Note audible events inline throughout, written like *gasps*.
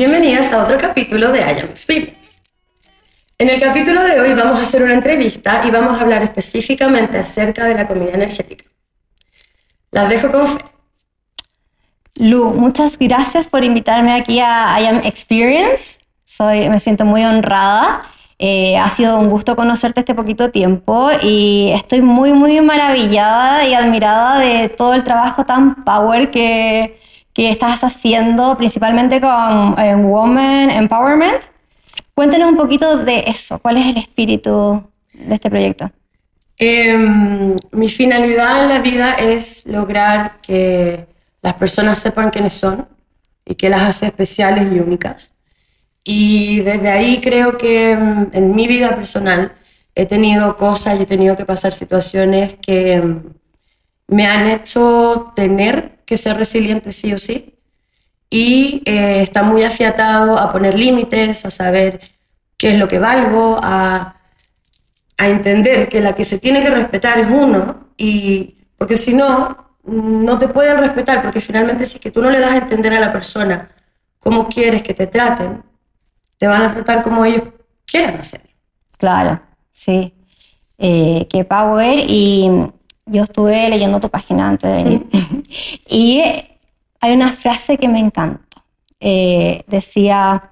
Bienvenidas a otro capítulo de I Am Experience. En el capítulo de hoy vamos a hacer una entrevista y vamos a hablar específicamente acerca de la comida energética. Las dejo con Fe. Lu, muchas gracias por invitarme aquí a I Am Experience. Soy, me siento muy honrada. Eh, ha sido un gusto conocerte este poquito tiempo y estoy muy, muy maravillada y admirada de todo el trabajo tan power que, que estás haciendo, principalmente con eh, Women Empowerment. Cuéntanos un poquito de eso. ¿Cuál es el espíritu de este proyecto? Em, mi finalidad en la vida es lograr que las personas sepan quiénes son y que las hace especiales y únicas. Y desde ahí creo que em, en mi vida personal he tenido cosas y he tenido que pasar situaciones que em, me han hecho tener que ser resiliente sí o sí. Y eh, está muy afiatado a poner límites, a saber qué es lo que valgo, a, entender que la que se tiene que respetar es uno. Y porque si no, no te pueden respetar, porque finalmente si es que tú no le das a entender a la persona cómo quieres que te traten, te van a tratar como ellos quieran hacer. Claro, sí. Eh, qué power. Y yo estuve leyendo tu página antes de venir. *laughs* y hay una frase que me encantó. Eh, decía,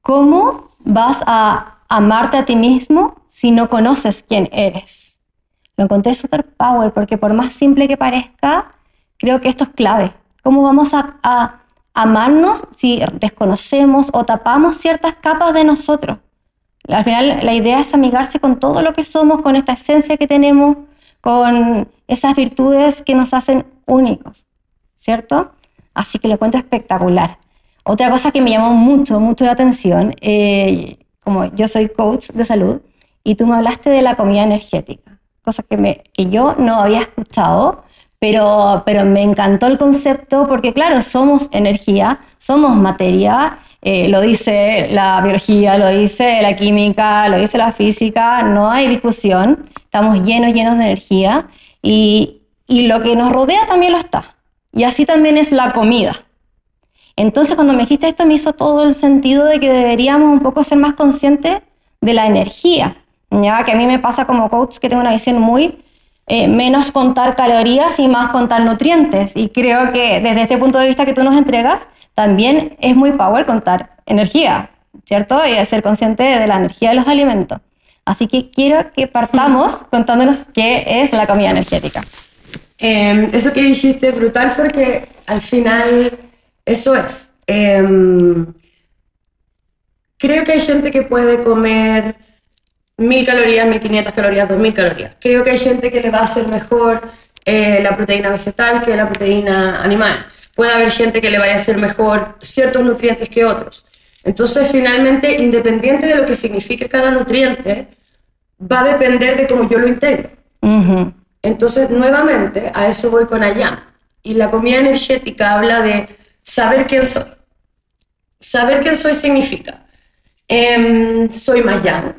¿cómo vas a amarte a ti mismo si no conoces quién eres? Lo encontré súper power porque por más simple que parezca, creo que esto es clave. ¿Cómo vamos a, amarnos si desconocemos o tapamos ciertas capas de nosotros? Al final la idea es amigarse con todo lo que somos, con esta esencia que tenemos, con esas virtudes que nos hacen únicos, ¿cierto? Así que lo encuentro espectacular. Otra cosa que me llamó mucho, mucho la atención, eh, como yo soy coach de salud, y tú me hablaste de la comida energética cosas que, me, que yo no había escuchado, pero, pero me encantó el concepto porque, claro, somos energía, somos materia, eh, lo dice la biología, lo dice la química, lo dice la física, no hay discusión, estamos llenos, llenos de energía y, y lo que nos rodea también lo está. Y así también es la comida. Entonces, cuando me dijiste esto, me hizo todo el sentido de que deberíamos un poco ser más conscientes de la energía ¿ya? Que a mí me pasa como coach que tengo una visión muy eh, menos contar calorías y más contar nutrientes. Y creo que desde este punto de vista que tú nos entregas, también es muy power contar energía, ¿cierto? Y ser consciente de la energía de los alimentos. Así que quiero que partamos contándonos qué es la comida energética. Em, eso que dijiste es brutal porque al final eso es. Em, creo que hay gente que puede comer 1000 calorías, 1500 calorías, 2000 calorías. Creo que hay gente que le va a hacer mejor eh, la proteína vegetal que la proteína animal. Puede haber gente que le vaya a hacer mejor ciertos nutrientes que otros. Entonces, finalmente, independiente de lo que signifique cada nutriente, va a depender de cómo yo lo integro. Entonces, nuevamente, a eso voy con allá. Y la comida energética habla de saber quién soy. Saber quién soy significa, em, soy más llano,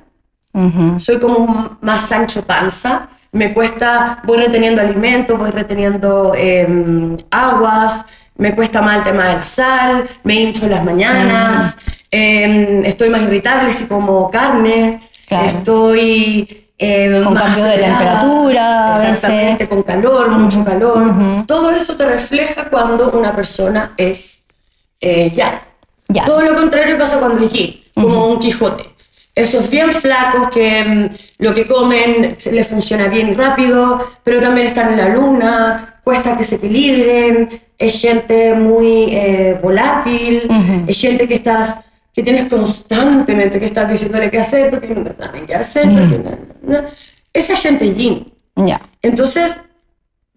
soy como más Sancho Panza. Me cuesta, voy reteniendo alimentos, voy reteniendo em, aguas, me cuesta más el tema de la sal, me hincho en las mañanas, em, estoy más irritable si como carne, estoy em, con cambio de temperatura, exactamente, con calor, mucho calor. Todo eso te refleja cuando una persona es eh, ya. Todo lo contrario pasa cuando es como un Quijote esos bien flacos que mm, lo que comen les funciona bien y rápido, pero también están en la luna, cuesta que se equilibren, es gente muy eh, volátil, es gente que estás que tienes constantemente que estás diciéndole qué hacer porque no saben qué hacer. Esa gente yin. Entonces,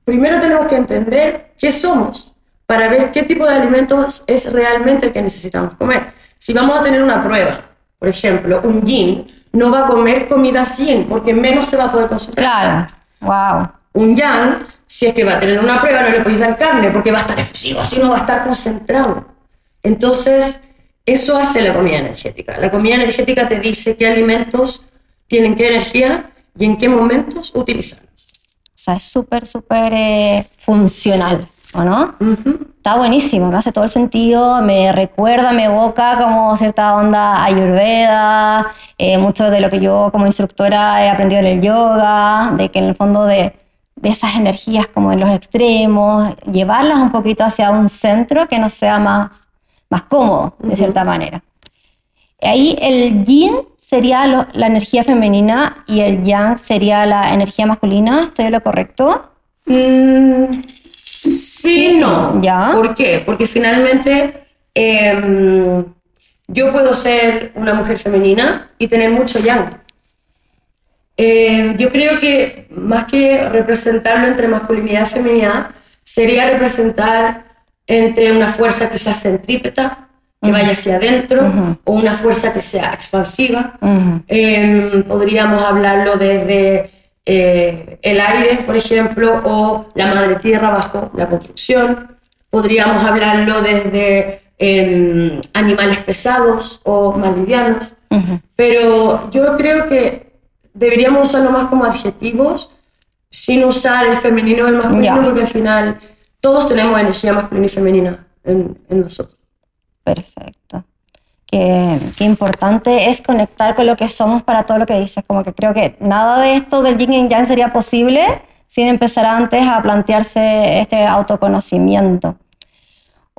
primero tenemos que entender qué somos para ver qué tipo de alimentos es realmente el que necesitamos comer. Si vamos a tener una prueba por ejemplo, un yin no va a comer comidas yin porque menos se va a poder concentrar. Claro, wow. Un yang, si es que va a tener una prueba, no le podéis dar carne porque va a estar efusivo, así no va a estar concentrado. Entonces, eso hace la comida energética. La comida energética te dice qué alimentos tienen qué energía y en qué momentos utilizarlos. O sea, es súper, súper eh, funcional. ¿O no? Ujú. Está buenísimo, me hace todo el sentido, me recuerda, me evoca como cierta onda ayurveda, eh, mucho de lo que yo como instructora he aprendido en el yoga, de que en el fondo de, de esas energías como en los extremos, llevarlas un poquito hacia un centro que nos sea más, más cómodo, de cierta manera. Ahí el yin sería lo- la energía femenina y el yang sería la energía masculina, ¿estoy en lo correcto? Mm, sí, no. Ya. ¿Por qué? Porque finalmente em, yo puedo ser una mujer femenina y tener mucho yang. Eh, yo creo que más que representarlo entre masculinidad y feminidad, sería representar entre una fuerza que sea centrípeta, que vaya hacia adentro, o una fuerza que sea expansiva. Em, podríamos hablarlo desde eh, el aire, por ejemplo, o la madre tierra bajo la construcción. Podríamos hablarlo desde em, animales pesados o más livianos. Pero yo creo que deberíamos usarlo más como adjetivos, sin usar el femenino o el masculino, porque al final todos tenemos energía masculina y femenina en, en nosotros. Perfecto. Qué, qué importante es conectar con lo que somos para todo lo que dices. Como que creo que nada de esto del yin y yang sería posible sin empezar antes a plantearse este autoconocimiento.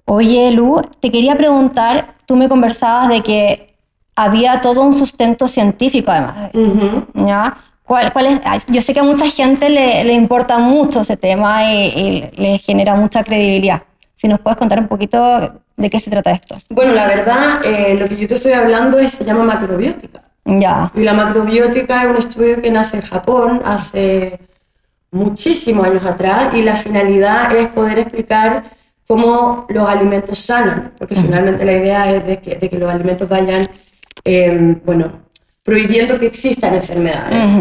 Oye, Lu, te quería preguntar, tú me conversabas de que había todo un sustento científico además de esto. Ujú. ¿ya? ¿Cuál, cuál es? Yo sé que a mucha gente le, le importa mucho ese tema y, y le genera mucha credibilidad. Si nos puedes contar un poquito de qué se trata esto. Bueno, la verdad, eh, lo que yo te estoy hablando es, se llama macrobiótica. Ya. Y la macrobiótica es un estudio que nace en Japón hace muchísimos años atrás y la finalidad es poder explicar cómo los alimentos sanan, porque finalmente la idea es de que, de que los alimentos vayan, eh, bueno, prohibiendo que existan enfermedades.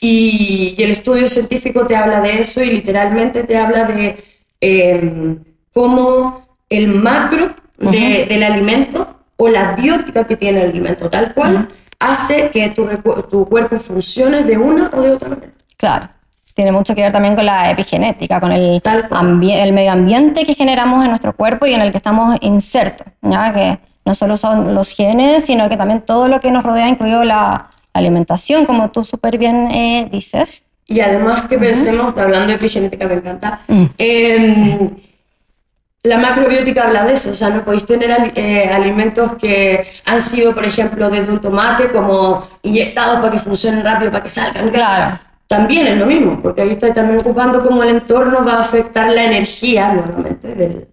Y, y el estudio científico te habla de eso y literalmente te habla de eh, cómo el macro de- del alimento o la biótica que tiene el alimento tal cual hace que tu, tu cuerpo funcione de una o de otra manera. Claro. Tiene mucho que ver también con la epigenética, con el, el medio ambiente que generamos en nuestro cuerpo y en el que estamos insertos. ¿ya? Que no solo son los genes, sino que también todo lo que nos rodea, incluido la alimentación, como tú súper bien eh, dices. Y además que pensemos, hablando de epigenética me encanta, Mm. em, la macrobiótica habla de eso, o sea, no podéis tener eh, alimentos que han sido, por ejemplo, desde un tomate, como inyectados para que funcionen rápido, para que salgan. Claro. También es lo mismo, porque ahí está también ocupando cómo el entorno va a afectar la energía nuevamente del,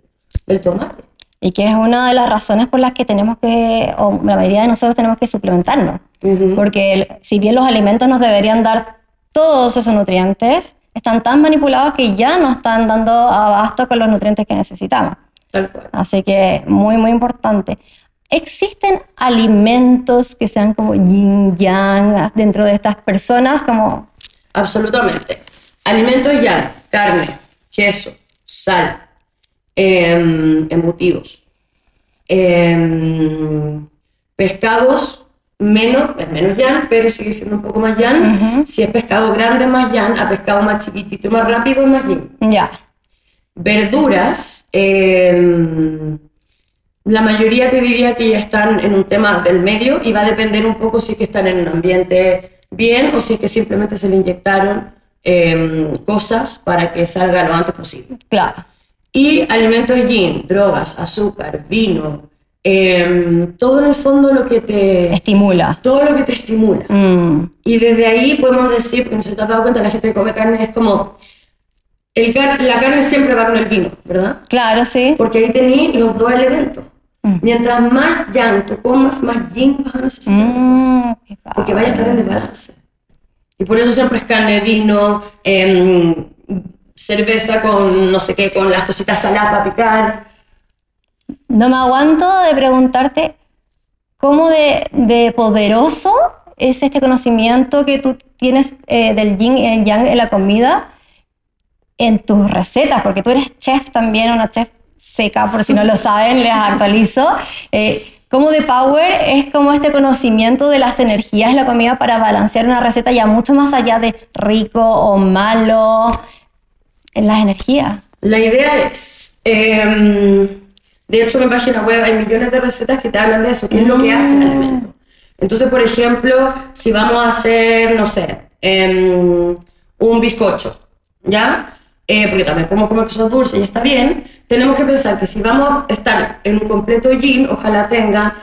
del tomate. Y que es una de las razones por las que tenemos que, o la mayoría de nosotros tenemos que suplementarnos. Ujú. Porque el- si bien los alimentos nos deberían dar todos esos nutrientes, están tan manipulados que ya no están dando abasto con los nutrientes que necesitamos. Así que muy, muy importante. ¿Existen alimentos que sean como yin yang dentro de estas personas? Como, Absolutamente. Alimentos ya, carne, queso, sal, em, embutidos, em, pescados, menos, es menos yan, pero sigue siendo un poco más yan. Si es pescado grande, más yan, a pescado más chiquitito más rápido, más yin. ya, Verduras, em, la mayoría te diría que ya están en un tema del medio y va a depender un poco si es que están en un ambiente bien o si es que simplemente se le inyectaron em, cosas para que salga lo antes posible. claro. Y alimentos yin, drogas, azúcar, vino, em, todo en el fondo lo que te, Estimula. todo lo que te estimula. Mm, Y desde ahí podemos decir, porque no se te ha dado cuenta, la gente que come carne es como, el car- la carne siempre va con el vino, ¿verdad? claro, sí. Porque ahí tenéis los dos elementos. Mm. Mientras más yang tú comas, más yin vas a necesitar. Mm, Porque vaya a estar en desbalance. Y por eso siempre es carne, vino, em, cerveza con no sé qué, con las cositas saladas para picar. No me aguanto de preguntarte cómo de, de poderoso es este conocimiento que tú tienes eh, del yin y el yang en la comida en tus recetas, porque tú eres chef también, una chef seca, por si no lo *laughs* saben, les actualizo. Eh, cómo de power es como este conocimiento de las energías en la comida para balancear una receta ya mucho más allá de rico o malo, en las energías. La idea es, em, de hecho en mi página web hay millones de recetas que te hablan de eso, qué es lo que hace el Mm. alimento. Entonces, por ejemplo, si vamos a hacer, no sé, em, un bizcocho, ¿ya? Eh, porque también podemos comer cosas dulces y está bien, tenemos que pensar que si vamos a estar en un completo yin, ojalá tenga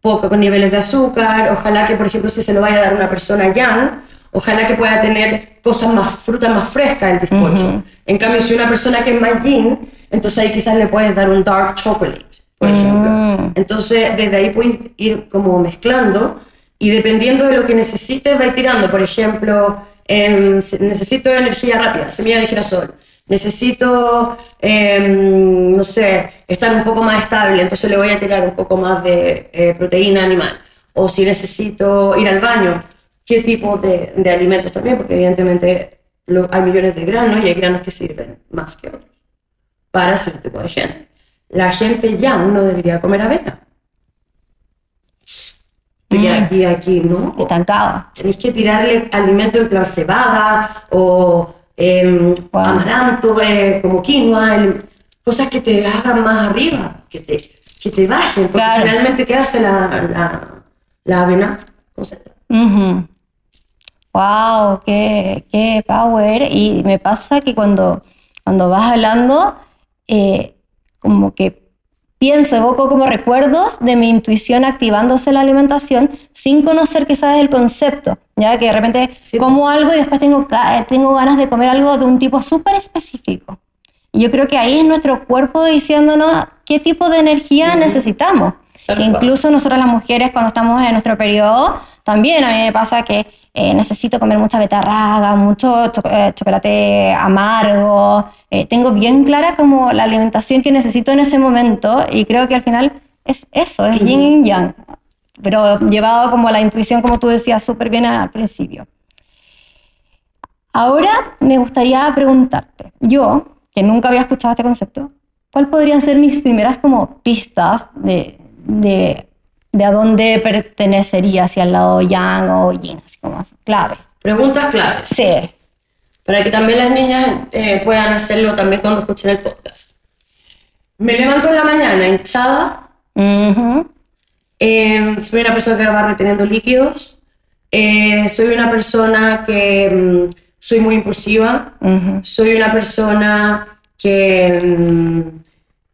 pocos niveles de azúcar, ojalá que, por ejemplo, si se lo vaya a dar una persona yang, ojalá que pueda tener cosas más, frutas más frescas el bizcocho. En cambio, si una persona que es más yin, entonces ahí quizás le puedes dar un dark chocolate, por ejemplo. Mm. Entonces, desde ahí puedes ir como mezclando y dependiendo de lo que necesites, va tirando. Por ejemplo, em, necesito energía rápida, semilla de girasol. Necesito, em, no sé, estar un poco más estable, entonces le voy a tirar un poco más de eh, proteína animal. O si necesito ir al baño, qué tipo de, de alimentos también, porque evidentemente lo- hay millones de granos y hay granos que sirven más que otros para cierto tipo de gente. La gente ya no debería comer avena. Queda Mm. aquí, aquí, ¿no? Estancado. Tenéis que tirarle alimento en plan cebada o em, Wow. amaranto, eh, como quinoa, el- cosas que te hagan más arriba, que te, que te bajen, porque Claro. finalmente, ¿qué hace la, la, la avena? Concentra. Wow, qué, qué power. Y me pasa que cuando, cuando vas hablando, eh, como que pienso, evoco como recuerdos de mi intuición activándose la alimentación sin conocer quizás el concepto, ya que de repente Sí. como algo y después tengo, ca- tengo ganas de comer algo de un tipo súper específico. Y yo creo que ahí es nuestro cuerpo diciéndonos qué tipo de energía necesitamos. Incluso nosotras las mujeres cuando estamos en nuestro periodo, también a mí me pasa que eh, necesito comer mucha betarraga, mucho cho- eh, chocolate amargo. Eh, tengo bien clara como la alimentación que necesito en ese momento y creo que al final es eso, es yin y yang. Pero llevado como a la intuición, como tú decías súper bien al principio. Ahora me gustaría preguntarte, yo, que nunca había escuchado este concepto, ¿cuál podrían ser mis primeras como pistas de, de, de a dónde pertenecería, si al lado yang o yin, así como así, clave? Preguntas claves. Sí. para que también las niñas eh, puedan hacerlo también cuando escuchen el podcast. Me levanto en la mañana hinchada, eh, soy una persona que va reteniendo líquidos, eh, soy una persona que mm, soy muy impulsiva, soy una persona que mm,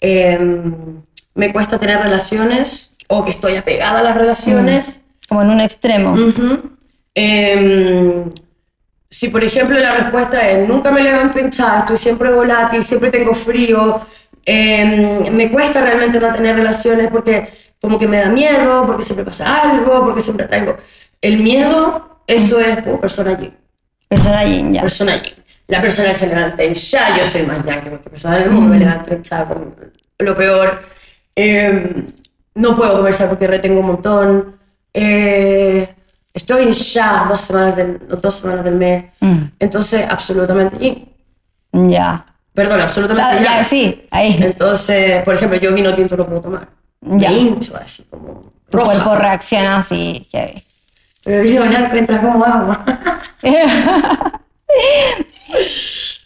em, me cuesta tener relaciones o que estoy apegada a las relaciones. Como en un extremo. Em, si por ejemplo la respuesta es nunca me levanto hinchada, estoy siempre volátil, siempre tengo frío, em, me cuesta realmente no tener relaciones porque como que me da miedo, porque siempre pasa algo, porque siempre traigo... El miedo, eso es como persona yin, Persona yin, ya. persona yin. La persona que se levanta hinchada, yo soy más yang que cualquier persona del mundo, me levanto hinchada con lo peor. Em, no puedo conversar porque retengo un montón. Eh, estoy hinchada dos semanas del, dos semanas del mes. Mm. Entonces, absolutamente yin. Ya. Perdón, absolutamente ya, yang. sí, ahí. Entonces, por ejemplo, yo vino tinto no puedo tomar. Ya. Me hincho así como Tu roja. cuerpo reacciona así. heavy. Pero vino blanco entra como agua. *laughs*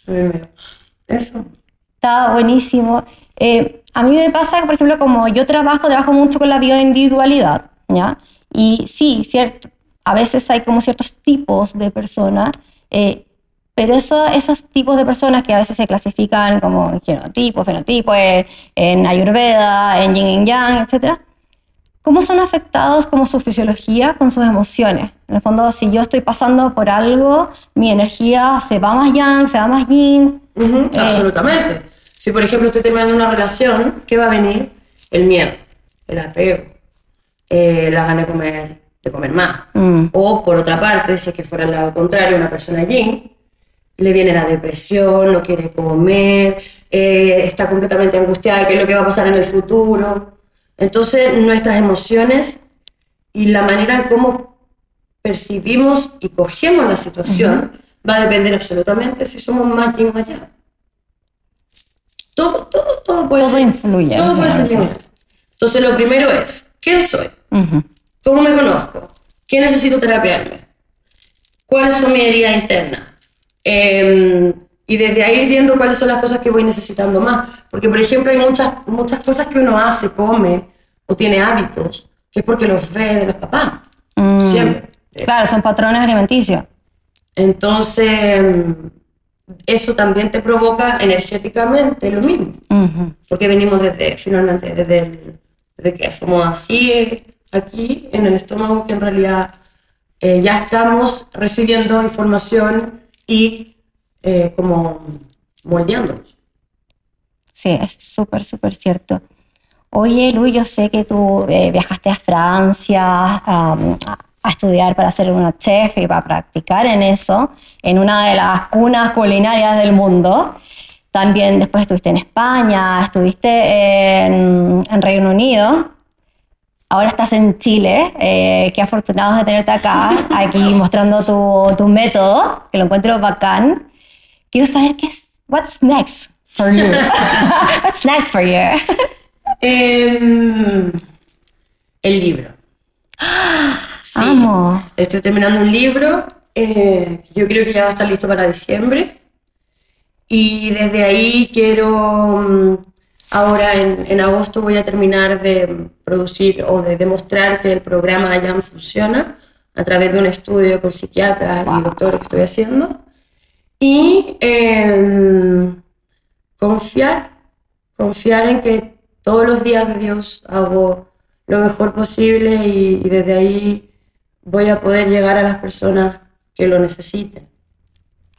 *laughs* Eso. Está buenísimo. Eh, a mí me pasa, por ejemplo, como yo trabajo, trabajo mucho con la bioindividualidad, ¿ya? Y sí, cierto, a veces hay como ciertos tipos de personas, eh, pero eso, esos tipos de personas que a veces se clasifican como genotipo, fenotipo, eh, en Ayurveda, en Yin y Yang, etc. ¿Cómo son afectados como su fisiología con sus emociones? En el fondo, si yo estoy pasando por algo, mi energía se va más Yang, se va más Yin, Eh. absolutamente. Si, por ejemplo, estoy terminando una relación, ¿qué va a venir? El miedo, el apego, eh, la gana de comer, de comer más. Mm. O, por otra parte, si es que fuera al lado contrario, una persona yin, le viene la depresión, no quiere comer, eh, está completamente angustiada, qué es lo que va a pasar en el futuro. Entonces, nuestras emociones y la manera en cómo percibimos y cogemos la situación va a depender absolutamente si somos más yin o más yang. Todo, todo, todo puede Todo ser. influye, Todo puede ser lineal. Entonces, lo primero es, ¿quién soy? Ujú. ¿Cómo me conozco? ¿Qué necesito terapiarme? ¿Cuáles son mis heridas internas? Em, y desde ahí ir viendo cuáles son las cosas que voy necesitando más. Porque, por ejemplo, hay muchas, muchas cosas que uno hace, come o tiene hábitos, que es porque los ve de los papás. Mm. Siempre. Claro, son patrones alimenticios. Entonces, eso también te provoca energéticamente lo mismo. Porque venimos desde, finalmente, desde, el- desde que somos así eh, aquí en el estómago, que en realidad eh, ya estamos recibiendo información y eh, como moldeándonos. Sí, es súper, súper cierto. Oye, Luis, yo sé que tú eh, viajaste a Francia um, a, estudiar para ser una chef y para practicar en eso, en una de las cunas culinarias del mundo. También después estuviste en España, estuviste en, en Reino Unido. Ahora estás en Chile. eh, qué afortunados de tenerte acá, *laughs* aquí mostrando tu, tu método, que lo encuentro bacán. Quiero saber qué es, what's next for you? *laughs* what's next for you? Em, el libro. *gasps* *gasps* Sí. Amo. Estoy terminando un libro, eh, yo creo que ya va a estar listo para diciembre. Y desde ahí quiero, mm, ahora en, en agosto voy a terminar de producir o de demostrar que el programa IAM funciona a través de un estudio con psiquiatras y doctores que estoy haciendo. Y em, confiar, confiar en que todos los días de Dios hago lo mejor posible y, y desde ahí voy a poder llegar a las personas que lo necesiten.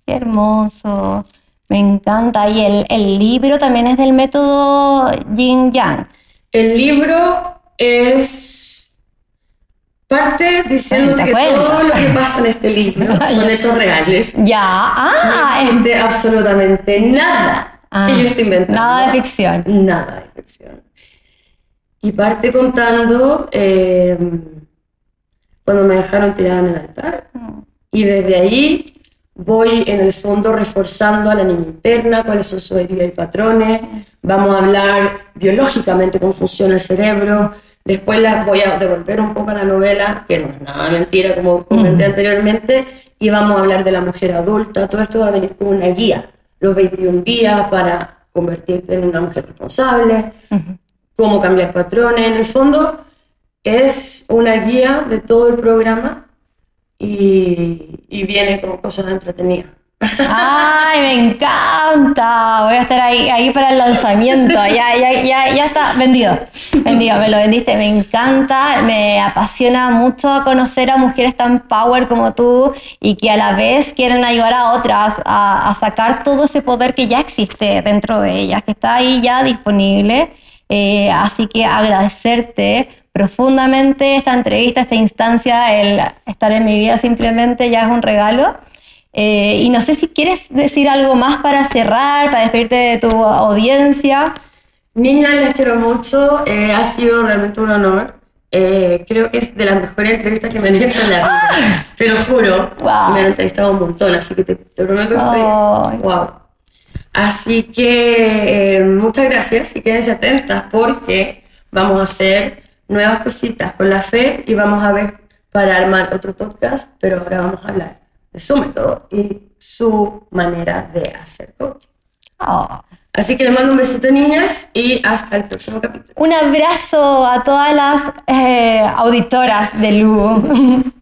Qué hermoso. Me encanta. Y el, el libro también es del método Yin Yang. El libro es parte diciéndote que todo lo que pasa en este libro *laughs* son hechos reales. Ya. Ah, no es- existe absolutamente nada ah, que yo esté inventando. Nada de ficción. Nada de ficción. Y parte contando eh, cuando me dejaron tirada en el altar. Y desde ahí voy en el fondo reforzando a la niña interna, cuáles son sus heridas y patrones. Vamos a hablar biológicamente cómo funciona el cerebro. Después las voy a devolver un poco a la novela, que no es nada mentira, como comenté anteriormente, y vamos a hablar de la mujer adulta. Todo esto va a venir con una guía, los 21 días para convertirte en una mujer responsable, cómo cambiar patrones. En el fondo es una guía de todo el programa y, viene como cosas entretenidas. Ay, me encanta. Voy a estar ahí, ahí para el lanzamiento. Ya, ya, ya, ya está vendido. Vendido, me lo vendiste. Me encanta. Me apasiona mucho conocer a mujeres tan power como tú y que a la vez quieren ayudar a otras a, a sacar todo ese poder que ya existe dentro de ellas, que está ahí ya disponible. Eh, así que agradecerte profundamente esta entrevista, esta instancia, el estar en mi vida simplemente ya es un regalo. Eh, y no sé si quieres decir algo más para cerrar, para despedirte de tu audiencia. Niñas, les quiero mucho. eh, ha sido realmente un honor. Eh, creo que es de las mejores entrevistas que me han hecho en la vida. Te lo juro. Wow. Me han entrevistado un montón, así que te, te prometo que estoy. Wow. Así que eh, muchas gracias y quédense atentas porque vamos a hacer nuevas cositas con la fe y vamos a ver para armar otro podcast, pero ahora vamos a hablar de su método y su manera de hacer coaching. Oh. Así que les mando un besito, niñas, y hasta el próximo capítulo. Un abrazo a todas las eh, auditoras de Lu. *laughs*